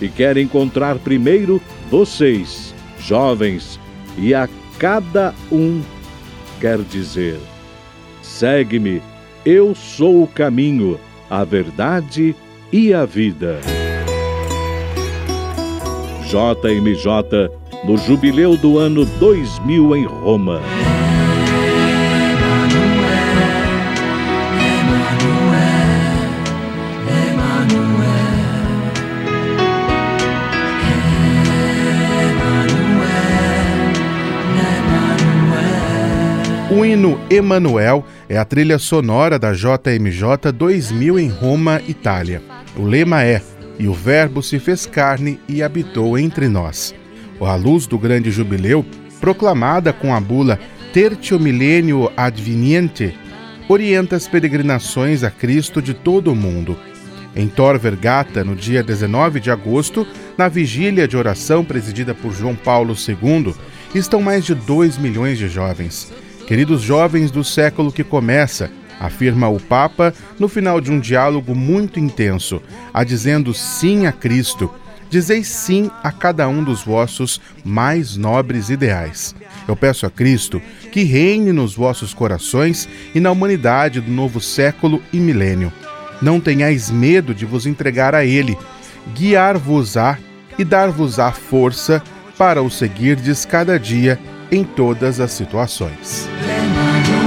E quer encontrar primeiro vocês, jovens, e a cada um quer dizer: segue-me, eu sou o caminho, a verdade e a vida. JMJ no jubileu do ano 2000 em Roma. O hino Emanuel é a trilha sonora da JMJ 2000 em Roma, Itália. O lema é: E o Verbo se fez carne e habitou entre nós. A luz do grande jubileu, proclamada com a bula Tertio Millenio Adveniente, orienta as peregrinações a Cristo de todo o mundo. Em Tor Vergata, no dia 19 de agosto, na vigília de oração presidida por João Paulo II, estão mais de 2 milhões de jovens. Queridos jovens do século que começa, afirma o Papa no final de um diálogo muito intenso, a dizendo sim a Cristo. Dizeis sim a cada um dos vossos mais nobres ideais. Eu peço a Cristo que reine nos vossos corações e na humanidade do novo século e milênio. Não tenhais medo de vos entregar a Ele, guiar-vos-á e dar-vos-á força para o seguirdes cada dia em todas as situações my.